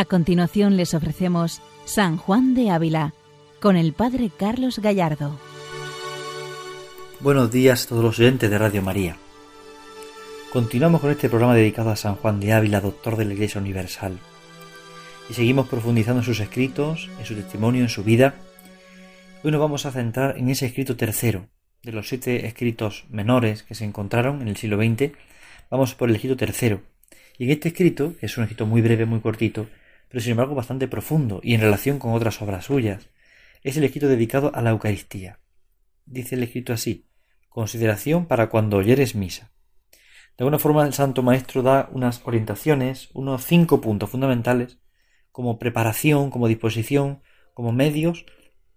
A continuación les ofrecemos San Juan de Ávila con el Padre Carlos Gallardo. Buenos días a todos los oyentes de Radio María. Continuamos con este programa dedicado a San Juan de Ávila, doctor de la Iglesia Universal. Y seguimos profundizando en sus escritos, en su testimonio, en su vida. Hoy nos vamos a centrar en ese escrito tercero, de los siete escritos menores que se encontraron en el siglo XX. Vamos por el escrito tercero. Y en este escrito, que es un escrito muy breve, muy cortito, pero sin embargo bastante profundo y en relación con otras obras suyas. Es el escrito dedicado a la Eucaristía. Dice el escrito así, consideración para cuando oyeres misa. De alguna forma el Santo Maestro da unas orientaciones, unos cinco puntos fundamentales, como preparación, como disposición, como medios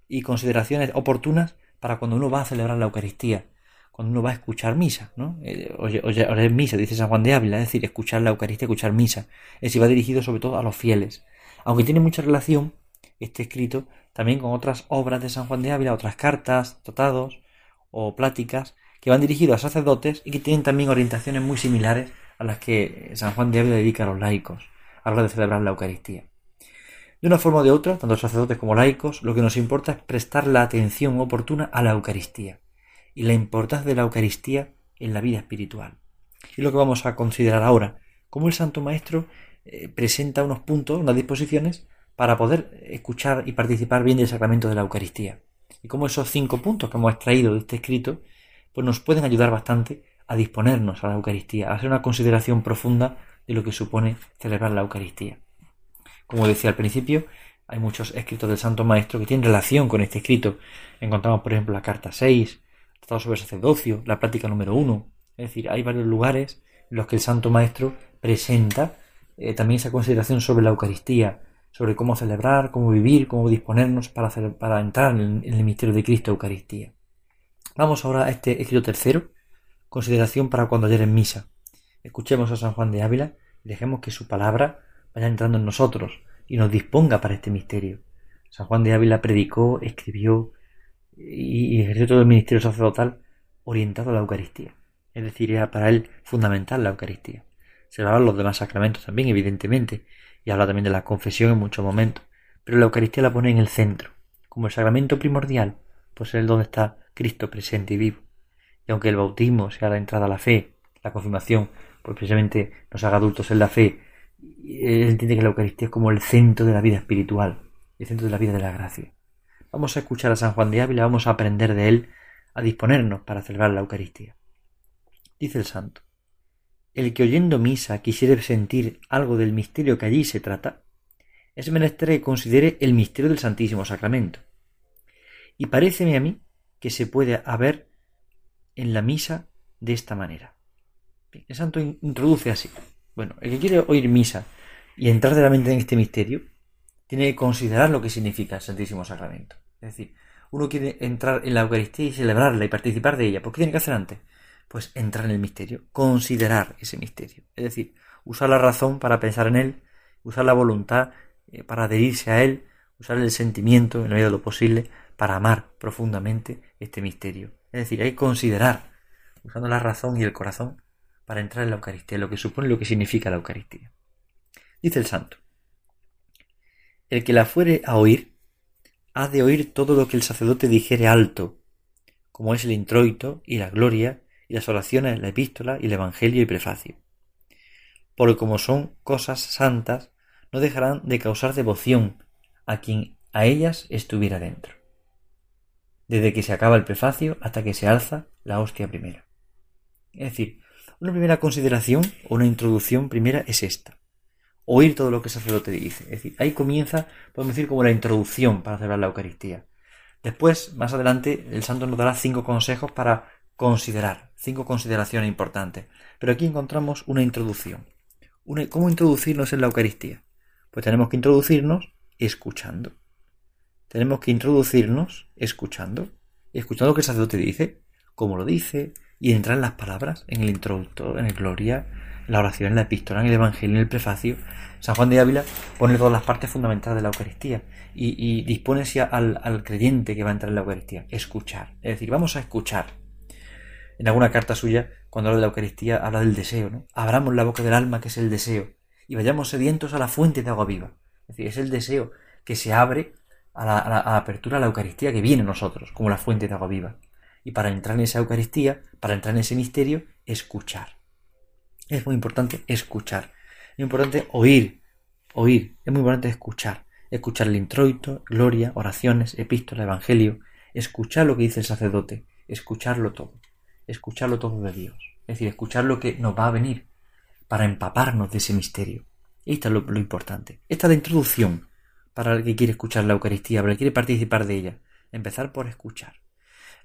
y consideraciones oportunas para cuando uno va a celebrar la Eucaristía, cuando uno va a escuchar misa, ¿no? Eh, oye, oye, misa, dice San Juan de Ávila, es decir, escuchar la Eucaristía, escuchar misa. Es decir, va dirigido sobre todo a los fieles. Aunque tiene mucha relación este escrito también con otras obras de San Juan de Ávila, otras cartas, tratados o pláticas que van dirigidos a sacerdotes y que tienen también orientaciones muy similares a las que San Juan de Ávila dedica a los laicos a la hora de celebrar la Eucaristía. De una forma o de otra, tanto sacerdotes como laicos, lo que nos importa es prestar la atención oportuna a la Eucaristía y la importancia de la Eucaristía en la vida espiritual. Y lo que vamos a considerar ahora, cómo el Santo Maestro eh, presenta unos puntos, unas disposiciones para poder escuchar y participar bien del sacramento de la Eucaristía. Y cómo esos cinco puntos que hemos extraído de este escrito, pues nos pueden ayudar bastante a disponernos a la Eucaristía, a hacer una consideración profunda de lo que supone celebrar la Eucaristía. Como decía al principio, hay muchos escritos del Santo Maestro que tienen relación con este escrito. Encontramos, por ejemplo, la carta 6, Tratado sobre el sacerdocio, la práctica número uno. Es decir, hay varios lugares en los que el Santo Maestro presenta eh, también esa consideración sobre la Eucaristía, sobre cómo celebrar, cómo vivir, cómo disponernos para, entrar en, el misterio de Cristo Eucaristía. Vamos ahora a este escrito tercero, consideración para cuando ayer en misa. Escuchemos a San Juan de Ávila y dejemos que su palabra vaya entrando en nosotros y nos disponga para este misterio. San Juan de Ávila predicó, escribió, y, ejerció todo el ministerio sacerdotal orientado a la Eucaristía. Es decir, era para él fundamental la Eucaristía. Se hablaban los demás sacramentos también, evidentemente, y habla también de la confesión en muchos momentos, pero la Eucaristía la pone en el centro, como el sacramento primordial, pues es donde está Cristo presente y vivo. Y aunque el bautismo sea la entrada a la fe, la confirmación, pues precisamente nos haga adultos en la fe, él entiende que la Eucaristía es como el centro de la vida espiritual, el centro de la vida de la gracia. Vamos a escuchar a San Juan de Ávila, vamos a aprender de él, a disponernos para celebrar la Eucaristía. Dice el santo, el que oyendo misa quisiere sentir algo del misterio que allí se trata, es menester que considere el misterio del Santísimo Sacramento. Y paréceme a mí que se puede haber en la misa de esta manera. El santo introduce así. Bueno, el que quiere oír misa y entrar de la mente en este misterio, tiene que considerar lo que significa el Santísimo Sacramento. Es decir, uno quiere entrar en la Eucaristía y celebrarla y participar de ella. ¿Por qué tiene que hacer antes? Pues entrar en el misterio, considerar ese misterio. Es decir, usar la razón para pensar en él, usar la voluntad eh, para adherirse a él, usar el sentimiento en la medida de lo posible para amar profundamente este misterio. Es decir, hay que considerar, usando la razón y el corazón, para entrar en la Eucaristía, lo que supone lo que significa la Eucaristía. Dice el santo, el que la fuere a oír, ha de oír todo lo que el sacerdote dijere alto, como es el introito y la gloria las oraciones, la epístola y el evangelio y prefacio. Porque como son cosas santas, no dejarán de causar devoción a quien a ellas estuviera dentro. Desde que se acaba el prefacio hasta que se alza la hostia primera. Es decir, una primera consideración o una introducción primera es esta oír todo lo que el sacerdote dice. Es decir, ahí comienza, podemos decir, como la introducción para celebrar la Eucaristía. Después, más adelante, el santo nos dará cinco consejos para considerar, cinco consideraciones importantes. Pero aquí encontramos una introducción. ¿Cómo introducirnos en la Eucaristía? Pues tenemos que introducirnos escuchando. Tenemos que introducirnos escuchando. Escuchando lo que el sacerdote dice, cómo lo dice, y entrar en las palabras, en el introductor, en el gloria, la oración, en la epístola, en el Evangelio, en el prefacio, San Juan de Ávila pone todas las partes fundamentales de la Eucaristía y, y dispone al, al, creyente que va a entrar en la Eucaristía, escuchar. Es decir, vamos a escuchar. En alguna carta suya, cuando habla de la Eucaristía, habla del deseo, ¿no? Abramos la boca del alma, que es el deseo, y vayamos sedientos a la fuente de agua viva. Es decir, es el deseo que se abre a la, apertura a la Eucaristía que viene en nosotros, como la fuente de agua viva. Y para entrar en esa Eucaristía, para entrar en ese misterio, escuchar. Es muy importante escuchar. Es muy importante oír. Oír. Es muy importante escuchar. Escuchar el introito, gloria, oraciones, epístola, evangelio. Escuchar lo que dice el sacerdote. Escucharlo todo. Escucharlo todo de Dios. Es decir, escuchar lo que nos va a venir para empaparnos de ese misterio. Esto es lo, importante. Esta es la introducción para el que quiere escuchar la Eucaristía, para el que quiere participar de ella. Empezar por escuchar.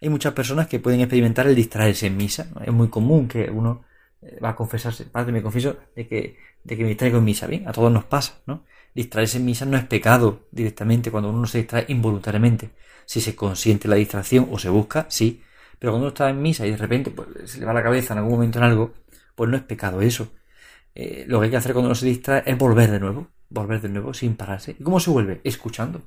Hay muchas personas que pueden experimentar el distraerse en misa. Es muy común que uno eh, va a confesarse, padre, me confieso de que, de que me distraigo en misa. Bien, a todos nos pasa, ¿no? Distraerse en misa no es pecado directamente cuando uno se distrae involuntariamente. Si se consiente la distracción o se busca, sí. Pero cuando uno está en misa y de repente pues, se le va la cabeza en algún momento en algo, pues no es pecado eso. Eh, lo que hay que hacer cuando uno se distrae es volver de nuevo, volver de nuevo sin pararse. ¿Y cómo se vuelve? Escuchando.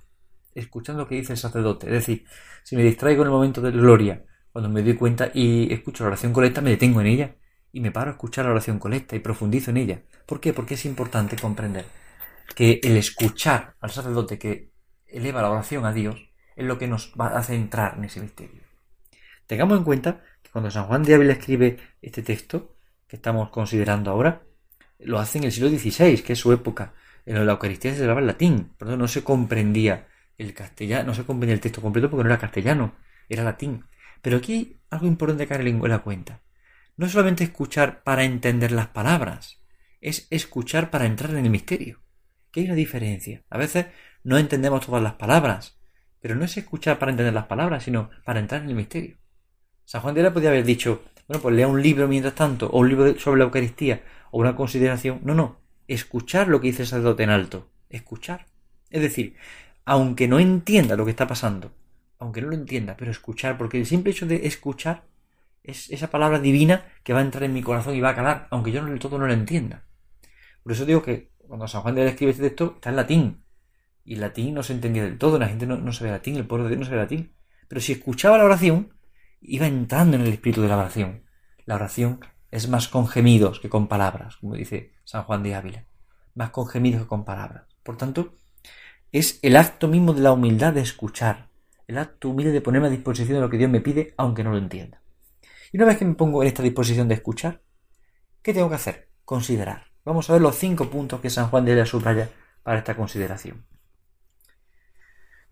Escuchando lo que dice el sacerdote. Es decir, si me distraigo en el momento de gloria, cuando me doy cuenta y escucho la oración colecta, me detengo en ella y me paro a escuchar la oración colecta y profundizo en ella. ¿Por qué? Porque es importante comprender que el escuchar al sacerdote que eleva la oración a Dios es lo que nos va a en ese misterio. Tengamos en cuenta que cuando San Juan de Ávila escribe este texto que estamos considerando ahora, lo hace en el siglo XVI, que es su época. En la Eucaristía se celebraba en latín, por eso no se comprendía el castellano, no se comprendía el texto completo porque no era castellano, era latín. Pero aquí hay algo importante que en la cuenta. No es solamente escuchar para entender las palabras, es escuchar para entrar en el misterio. Que hay una diferencia. A veces no entendemos todas las palabras, pero no es escuchar para entender las palabras, sino para entrar en el misterio. San Juan de la podía haber dicho, bueno, pues lea un libro mientras tanto, o un libro sobre la Eucaristía, o una consideración. No, no. Escuchar lo que dice el sacerdote en alto. Escuchar. Es decir, aunque no entienda lo que está pasando, aunque no lo entienda, pero escuchar, porque el simple hecho de escuchar es esa palabra divina que va a entrar en mi corazón y va a calar, aunque yo del todo no lo entienda. Por eso digo que cuando San Juan de la escribe este texto está en latín. Y el latín no se entendía del todo, la gente no, no sabe latín, el pueblo de Dios no sabe latín. Pero si escuchaba la oración, iba entrando en el espíritu de la oración. La oración es más con gemidos que con palabras, como dice San Juan de Ávila, más con gemidos que con palabras. Por tanto, es el acto mismo de la humildad de escuchar, el acto humilde de ponerme a disposición de lo que Dios me pide, aunque no lo entienda. Y una vez que me pongo en esta disposición de escuchar, ¿qué tengo que hacer? Considerar. Vamos a ver los cinco puntos que San Juan de Ávila subraya para esta consideración.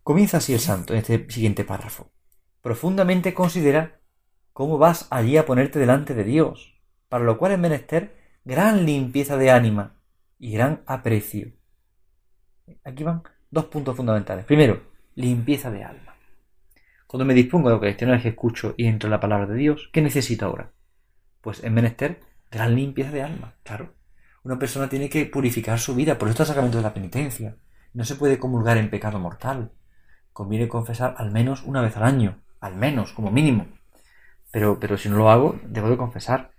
Comienza así el santo en este siguiente párrafo. Profundamente considera cómo vas allí a ponerte delante de Dios, para lo cual es menester gran limpieza de ánima y gran aprecio. Aquí van dos puntos fundamentales. Primero, limpieza de alma. Cuando me dispongo de lo que que escucho y entro en la palabra de Dios, ¿qué necesito ahora? Pues es menester gran limpieza de alma, claro. Una persona tiene que purificar su vida, por esto el sacramento de la penitencia. No se puede comulgar en pecado mortal. Conviene confesar al menos una vez al año, al menos, como mínimo. Pero, pero si no lo hago, debo de confesar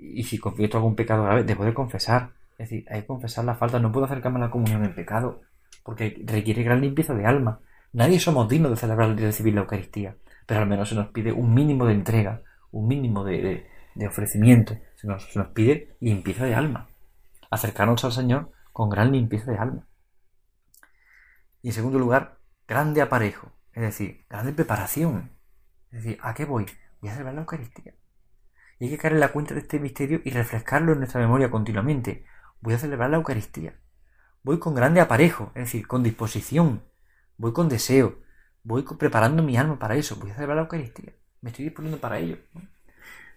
y si confieso algún pecado grave, debo de confesar. Es decir, hay que confesar la falta. No puedo acercarme a la comunión en pecado, porque requiere gran limpieza de alma. Nadie somos dignos de celebrar y recibir la Eucaristía, pero al menos se nos pide un mínimo de entrega, un mínimo de, ofrecimiento. Se nos, se nos pide limpieza de alma. Acercarnos al Señor con gran limpieza de alma. Y en segundo lugar, grande aparejo, es decir, grande preparación. Es decir, ¿a qué voy? Voy a celebrar la Eucaristía. Y hay que caer en la cuenta de este misterio y refrescarlo en nuestra memoria continuamente. Voy a celebrar la Eucaristía. Voy con grande aparejo, es decir, con disposición. Voy con deseo. Voy preparando mi alma para eso. Voy a celebrar la Eucaristía. Me estoy disponiendo para ello.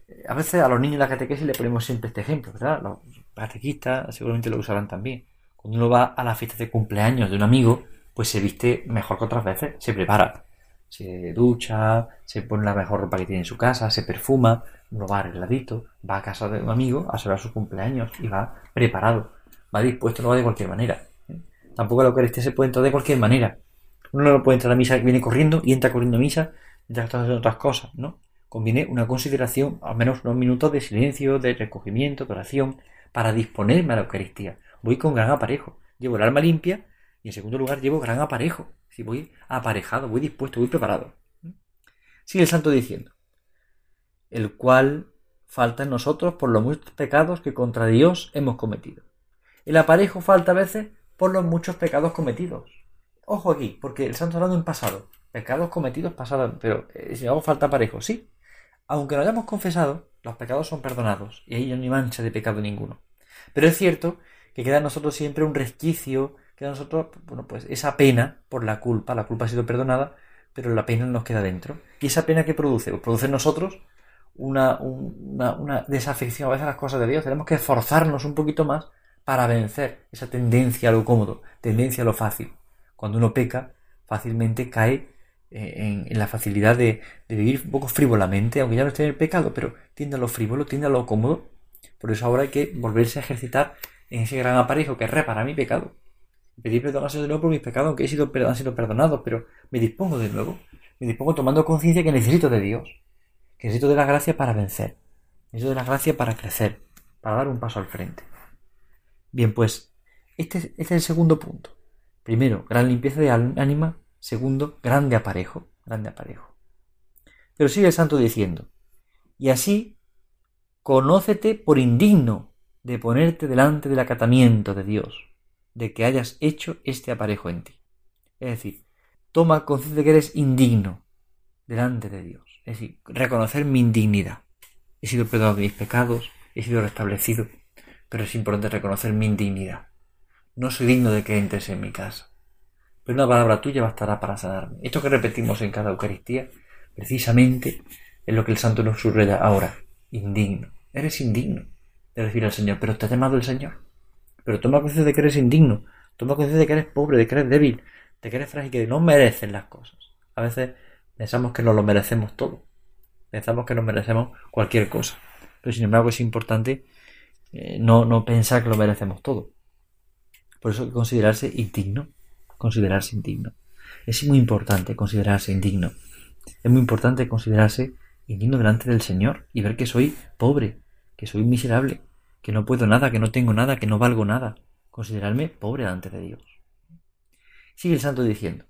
Eh, a veces a los niños de la catequesis le ponemos siempre este ejemplo, ¿verdad? Los catequistas seguramente lo usarán también. Cuando uno va a la fiesta de cumpleaños de un amigo, pues se viste mejor que otras veces, se prepara. Se ducha, se pone la mejor ropa que tiene en su casa, se perfuma, no va arregladito, va a casa de un amigo a celebrar su cumpleaños y va preparado, va dispuesto, no va de cualquier manera. ¿eh? Tampoco la Eucaristía se puede entrar de cualquier manera. Uno no puede entrar a misa, viene corriendo y entra corriendo a misa mientras está haciendo otras cosas, ¿no? Conviene una consideración, al menos unos minutos de silencio, de recogimiento, de oración, para disponerme a la Eucaristía. Voy con gran aparejo. Llevo el alma limpia y en segundo lugar llevo gran aparejo. Si voy aparejado, voy dispuesto, voy preparado. Sigue el santo diciendo el cual falta en nosotros por los muchos pecados que contra Dios hemos cometido. El aparejo falta a veces por los muchos pecados cometidos. Ojo aquí, porque el santo hablando en pasado. Pecados cometidos pasados, pero eh, si hago falta parejo, sí. Aunque lo hayamos confesado, los pecados son perdonados y ahí no hay mancha de pecado ninguno. Pero es cierto que queda en nosotros siempre un resquicio, queda nosotros, bueno, pues esa pena por la culpa, la culpa ha sido perdonada, pero la pena nos queda dentro. ¿Y esa pena que produce? Pues produce en nosotros una, una, desafección a veces a las cosas de Dios. Tenemos que esforzarnos un poquito más para vencer esa tendencia a lo cómodo, tendencia a lo fácil. Cuando uno peca, fácilmente cae eh, en, la facilidad de, vivir un poco frívolamente, aunque ya no esté en el pecado, pero tiende a lo frívolo, tiende a lo cómodo. Por eso ahora hay que volverse a ejercitar en ese gran aparejo que es reparar mi pecado. Pedir perdón a de nuevo por mis pecados, aunque he sido, han sido perdonados, pero me dispongo de nuevo. Me dispongo tomando conciencia que necesito de Dios, que necesito de la gracia para vencer, necesito de la gracia para crecer, para dar un paso al frente. Bien, pues, este, este es el segundo punto. Primero, gran limpieza de ánima Segundo, grande aparejo, grande aparejo. Pero sigue el santo diciendo, y así, conócete por indigno de ponerte delante del acatamiento de Dios, de que hayas hecho este aparejo en ti. Es decir, toma conciencia de que eres indigno delante de Dios. Es decir, reconocer mi indignidad. He sido perdonado de mis pecados, he sido restablecido, pero es importante reconocer mi indignidad. No soy digno de que entres en mi casa pero una palabra tuya bastará para sanarme. Esto que repetimos en cada Eucaristía, precisamente es lo que el Santo nos subraya ahora. Indigno. Eres indigno de decir al Señor, pero te ha llamado el Señor. Pero toma conciencia de que eres indigno, toma conciencia de que eres pobre, de que eres débil, de que eres frágil, que no mereces las cosas. A veces pensamos que no lo merecemos todo. Pensamos que nos merecemos cualquier cosa. Pero sin embargo es importante eh, no, no pensar que lo merecemos todo. Por eso hay que considerarse indigno considerarse indigno. Es muy importante considerarse indigno. Es muy importante considerarse indigno delante del Señor y ver que soy pobre, que soy miserable, que no puedo nada, que no tengo nada, que no valgo nada. Considerarme pobre delante de Dios. Sigue el santo diciendo,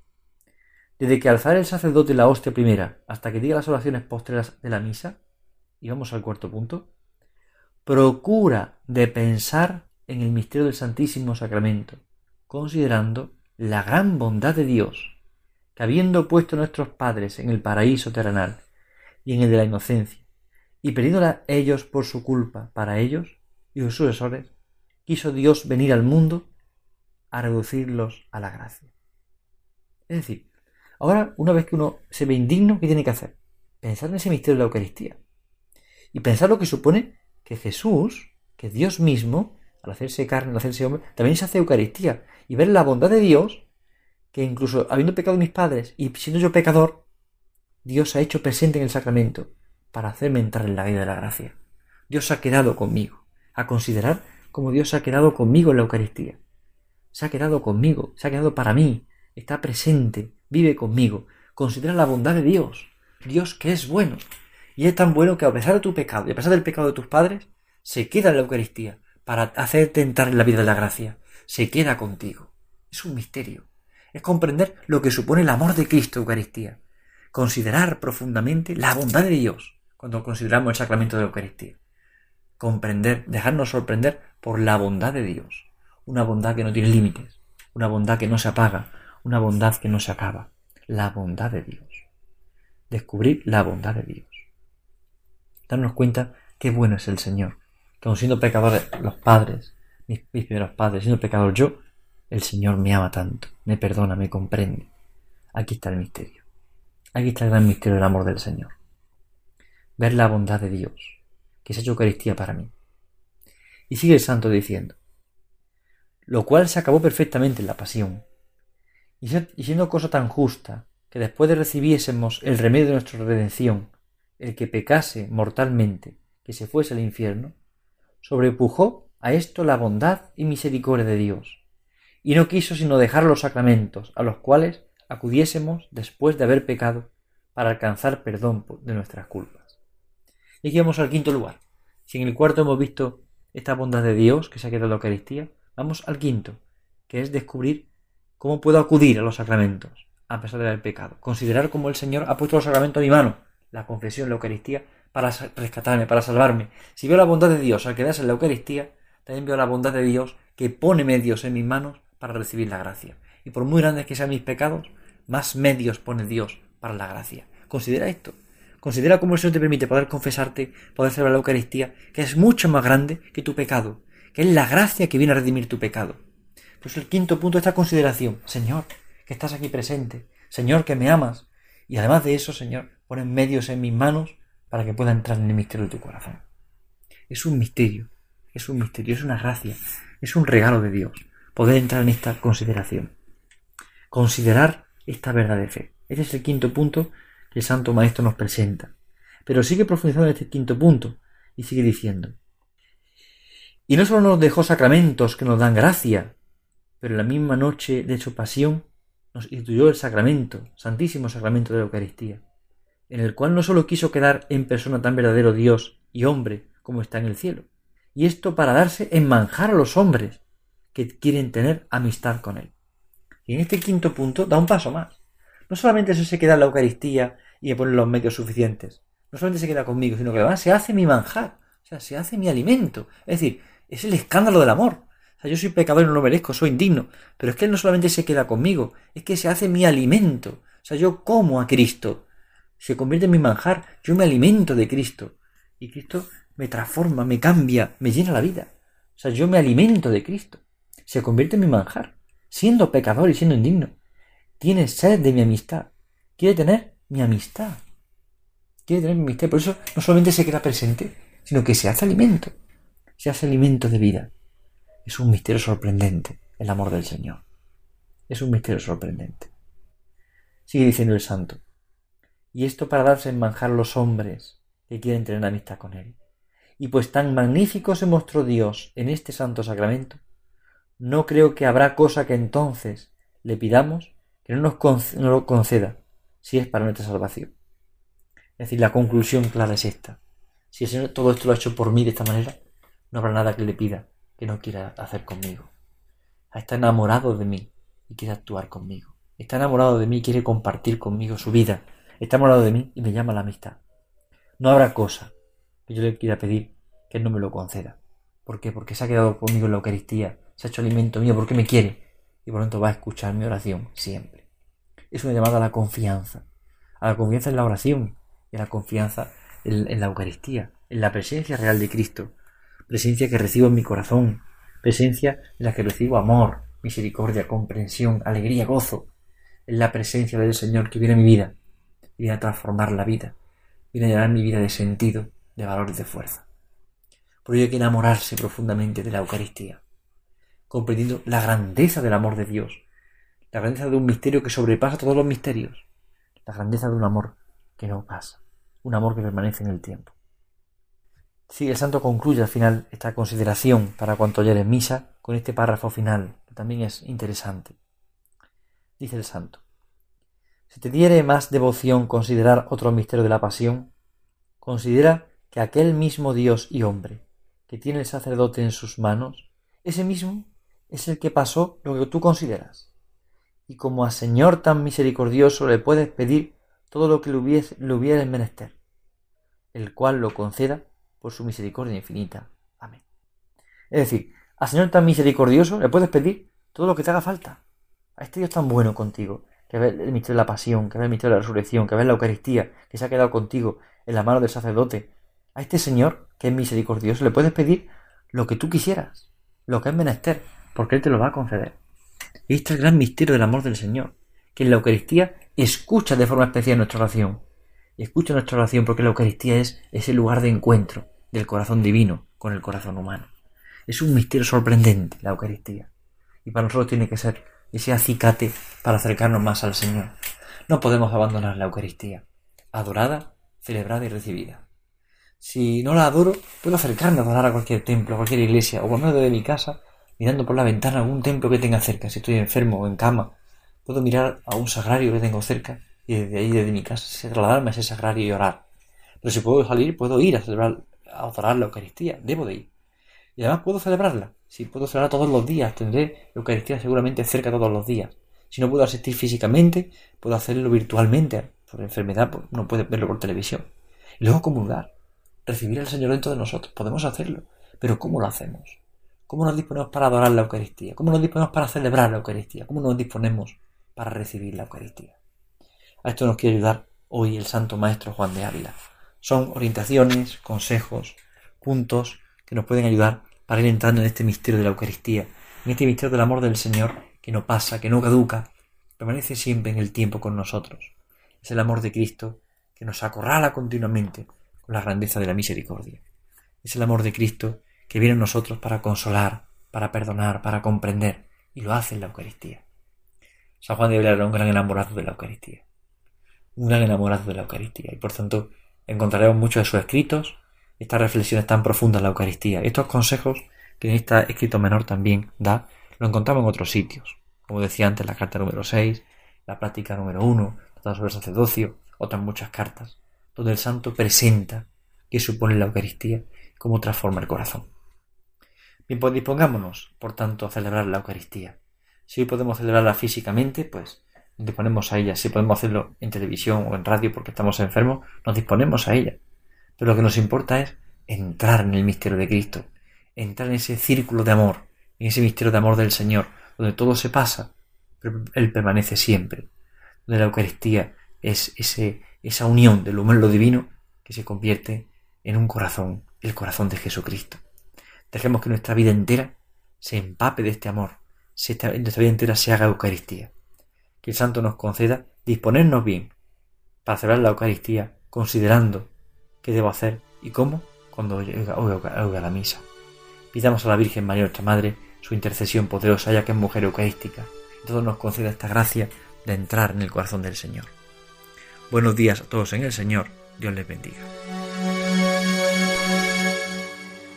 desde que alzar el sacerdote la hostia primera hasta que diga las oraciones postreras de la misa, y vamos al cuarto punto, procura de pensar en el misterio del Santísimo Sacramento, considerando la gran bondad de Dios, que habiendo puesto a nuestros padres en el paraíso terrenal y en el de la inocencia, y perdiéndola ellos por su culpa para ellos y sus sucesores, quiso Dios venir al mundo a reducirlos a la gracia. Es decir, ahora una vez que uno se ve indigno, ¿qué tiene que hacer? Pensar en ese misterio de la Eucaristía. Y pensar lo que supone que Jesús, que Dios mismo, al hacerse carne, al hacerse hombre, también se hace Eucaristía y ver la bondad de Dios, que incluso habiendo pecado mis padres y siendo yo pecador, Dios ha hecho presente en el sacramento para hacerme entrar en la vida de la gracia. Dios ha quedado conmigo, a considerar como Dios ha quedado conmigo en la Eucaristía. Se ha quedado conmigo, se ha quedado para mí, está presente, vive conmigo. Considera la bondad de Dios, Dios que es bueno. Y es tan bueno que a pesar de tu pecado y a pesar del pecado de tus padres, se queda en la Eucaristía para hacerte entrar en la vida de la gracia se queda contigo. Es un misterio. Es comprender lo que supone el amor de Cristo Eucaristía. Considerar profundamente la bondad de Dios cuando consideramos el sacramento de Eucaristía. Comprender, dejarnos sorprender por la bondad de Dios. Una bondad que no tiene límites. Una bondad que no se apaga. Una bondad que no se acaba. La bondad de Dios. Descubrir la bondad de Dios. Darnos cuenta qué bueno es el Señor. Que siendo pecadores los padres, mis, primeros padres, siendo pecador yo, el Señor me ama tanto, me perdona, me comprende. Aquí está el misterio. Aquí está el gran misterio del amor del Señor. Ver la bondad de Dios, que hecho Eucaristía para mí. Y sigue el santo diciendo, lo cual se acabó perfectamente en la pasión. Y siendo cosa tan justa, que después de recibiésemos el remedio de nuestra redención, el que pecase mortalmente, que se fuese al infierno, sobrepujó a esto la bondad y misericordia de Dios, y no quiso sino dejar los sacramentos, a los cuales acudiésemos después de haber pecado, para alcanzar perdón de nuestras culpas. Y aquí vamos al quinto lugar. Si en el cuarto hemos visto esta bondad de Dios que se ha quedado en la Eucaristía, vamos al quinto, que es descubrir cómo puedo acudir a los sacramentos, a pesar de haber pecado. Considerar cómo el Señor ha puesto los sacramentos a mi mano, la confesión, la Eucaristía, para rescatarme, para salvarme. Si veo la bondad de Dios al quedarse en la Eucaristía, también veo la bondad de Dios que pone medios en mis manos para recibir la gracia. Y por muy grandes que sean mis pecados, más medios pone Dios para la gracia. Considera esto. Considera cómo el Señor te permite poder confesarte, poder celebrar la Eucaristía, que es mucho más grande que tu pecado, que es la gracia que viene a redimir tu pecado. Pues el quinto punto de esta consideración, Señor, que estás aquí presente, Señor, que me amas, y además de eso, Señor, ponen medios en mis manos para que pueda entrar en el misterio de tu corazón. Es un misterio, es un misterio, es una gracia, es un regalo de Dios poder entrar en esta consideración. Considerar esta verdad de fe. Ese es el quinto punto el Santo Maestro nos presenta. Pero sigue profundizando en este quinto punto y sigue diciendo. Y no solo nos dejó sacramentos que nos dan gracia, pero en la misma noche de su pasión nos instituyó el sacramento, santísimo sacramento de la Eucaristía, en el cual no solo quiso quedar en persona tan verdadero Dios y hombre como está en el cielo, y esto para darse en manjar a los hombres que quieren tener amistad con Él. Y en este quinto punto da un paso más. No solamente eso se queda en la Eucaristía y me pone los medios suficientes. No solamente se queda conmigo, sino que además se hace mi manjar. O sea, se hace mi alimento. Es decir, es el escándalo del amor. O sea, yo soy pecador y no lo merezco, soy indigno. Pero es que Él no solamente se queda conmigo, es que se hace mi alimento. O sea, yo como a Cristo. Se convierte en mi manjar. Yo me alimento de Cristo. Y Cristo me transforma, me cambia, me llena la vida. O sea, yo me alimento de Cristo. Se convierte en mi manjar. Siendo pecador y siendo indigno tiene sed de mi amistad, quiere tener mi amistad, quiere tener mi amistad. Por eso no solamente se queda presente, sino que se hace alimento, se hace alimento de vida. Es un misterio sorprendente el amor del Señor. Es un misterio sorprendente. Sigue diciendo el santo. Y esto para darse en manjar los hombres que quieren tener amistad con Él. Y pues tan magnífico se mostró Dios en este santo sacramento, no creo que habrá cosa que entonces le pidamos que no nos lo conceda si es para nuestra salvación. Es decir, la conclusión clara es esta. Si el Señor todo esto lo ha hecho por mí de esta manera, no habrá nada que le pida que no quiera hacer conmigo. Está enamorado de mí y quiere actuar conmigo. Está enamorado de mí y quiere compartir conmigo su vida. Está enamorado de mí y me llama a la amistad. No habrá cosa que yo le quiera pedir que Él no me lo conceda. ¿Por qué? Porque se ha quedado conmigo en la Eucaristía, se ha hecho alimento mío, porque me quiere y por lo tanto va a escuchar mi oración siempre. Es una llamada a la confianza, a la confianza en la oración y a la confianza en, la Eucaristía, en la presencia real de Cristo, presencia que recibo en mi corazón, presencia en la que recibo amor, misericordia, comprensión, alegría, gozo, en la presencia del Señor que viene a mi vida, viene a transformar la vida, viene a llenar mi vida de sentido, de valor y de fuerza. Por ello hay que enamorarse profundamente de la Eucaristía comprendiendo la grandeza del amor de Dios, la grandeza de un misterio que sobrepasa todos los misterios, la grandeza de un amor que no pasa, un amor que permanece en el tiempo. Sí, el santo concluye al final esta consideración para cuanto ayer en misa con este párrafo final, que también es interesante. Dice el santo, si te diere más devoción considerar otro misterio de la pasión, considera que aquel mismo Dios y hombre que tiene el sacerdote en sus manos, ese mismo es el que pasó lo que tú consideras. Y como a Señor tan misericordioso le puedes pedir todo lo que le, hubiese, le hubiera menester, el cual lo conceda por su misericordia infinita. Amén. Es decir, a Señor tan misericordioso le puedes pedir todo lo que te haga falta. A este Dios tan bueno contigo, que ve el misterio de la pasión, que ve el misterio de la resurrección, que ve la Eucaristía, que se ha quedado contigo en la mano del sacerdote. A este Señor, que es misericordioso, le puedes pedir lo que tú quisieras, lo que es menester, porque Él te lo va a conceder. Y este es el gran misterio del amor del Señor, que en la Eucaristía escucha de forma especial nuestra oración. Escucha nuestra oración porque la Eucaristía es ese lugar de encuentro del corazón divino con el corazón humano. Es un misterio sorprendente la Eucaristía. Y para nosotros tiene que ser ese acicate para acercarnos más al Señor. No podemos abandonar la Eucaristía, adorada, celebrada y recibida. Si no la adoro, puedo acercarme a adorar a cualquier templo, a cualquier iglesia, o por medio de mi casa, mirando por la ventana algún templo que tenga cerca, si estoy enfermo o en cama, puedo mirar a un sagrario que tengo cerca y desde ahí, desde mi casa, trasladarme a ese sagrario y orar. Pero si puedo salir, puedo ir a celebrar, a adorar la Eucaristía, debo de ir. Y además puedo celebrarla. Si puedo celebrar todos los días, tendré Eucaristía seguramente cerca todos los días. Si no puedo asistir físicamente, puedo hacerlo virtualmente. Por enfermedad, pues, no puedo verlo por televisión. Y luego comulgar, recibir al Señor dentro de nosotros. Podemos hacerlo. Pero ¿cómo lo hacemos? ¿Cómo nos disponemos para adorar la Eucaristía? ¿Cómo nos disponemos para celebrar la Eucaristía? ¿Cómo nos disponemos para recibir la Eucaristía? A esto nos quiere ayudar hoy el Santo Maestro Juan de Ávila. Son orientaciones, consejos, puntos que nos pueden ayudar para ir entrando en este misterio de la Eucaristía, en este misterio del amor del Señor que no pasa, que no caduca, permanece siempre en el tiempo con nosotros. Es el amor de Cristo que nos acorrala continuamente con la grandeza de la misericordia. Es el amor de Cristo que viene nosotros para consolar, para perdonar, para comprender, y lo hace en la Eucaristía. San Juan de Ávila era un gran enamorado de la Eucaristía. Un gran enamorado de la Eucaristía. Y por tanto, encontraremos muchos de sus escritos, estas reflexiones tan profundas de la Eucaristía, estos consejos que en este escrito menor también da, lo encontramos en otros sitios. Como decía antes, la carta número 6, la práctica número 1, tratados sobre el sacerdocio, otras muchas cartas, donde el santo presenta qué supone la Eucaristía, cómo transforma el corazón. Pues dispongámonos, por tanto, a celebrar la Eucaristía. Si podemos celebrarla físicamente, pues nos disponemos a ella. Si podemos hacerlo en televisión o en radio porque estamos enfermos, nos disponemos a ella. Pero lo que nos importa es entrar en el misterio de Cristo, entrar en ese círculo de amor, en ese misterio de amor del Señor, donde todo se pasa, pero Él permanece siempre, donde la Eucaristía es ese, esa unión del humano y lo divino que se convierte en un corazón, el corazón de Jesucristo. Dejemos que nuestra vida entera se empape de este amor, que nuestra vida entera se haga Eucaristía. Que el Santo nos conceda disponernos bien para celebrar la Eucaristía, considerando qué debo hacer y cómo cuando oiga, la misa. Pidamos a la Virgen María, nuestra Madre, su intercesión poderosa, ya que es mujer eucarística, todo nos conceda esta gracia de entrar en el corazón del Señor. Buenos días a todos en el Señor, Dios les bendiga.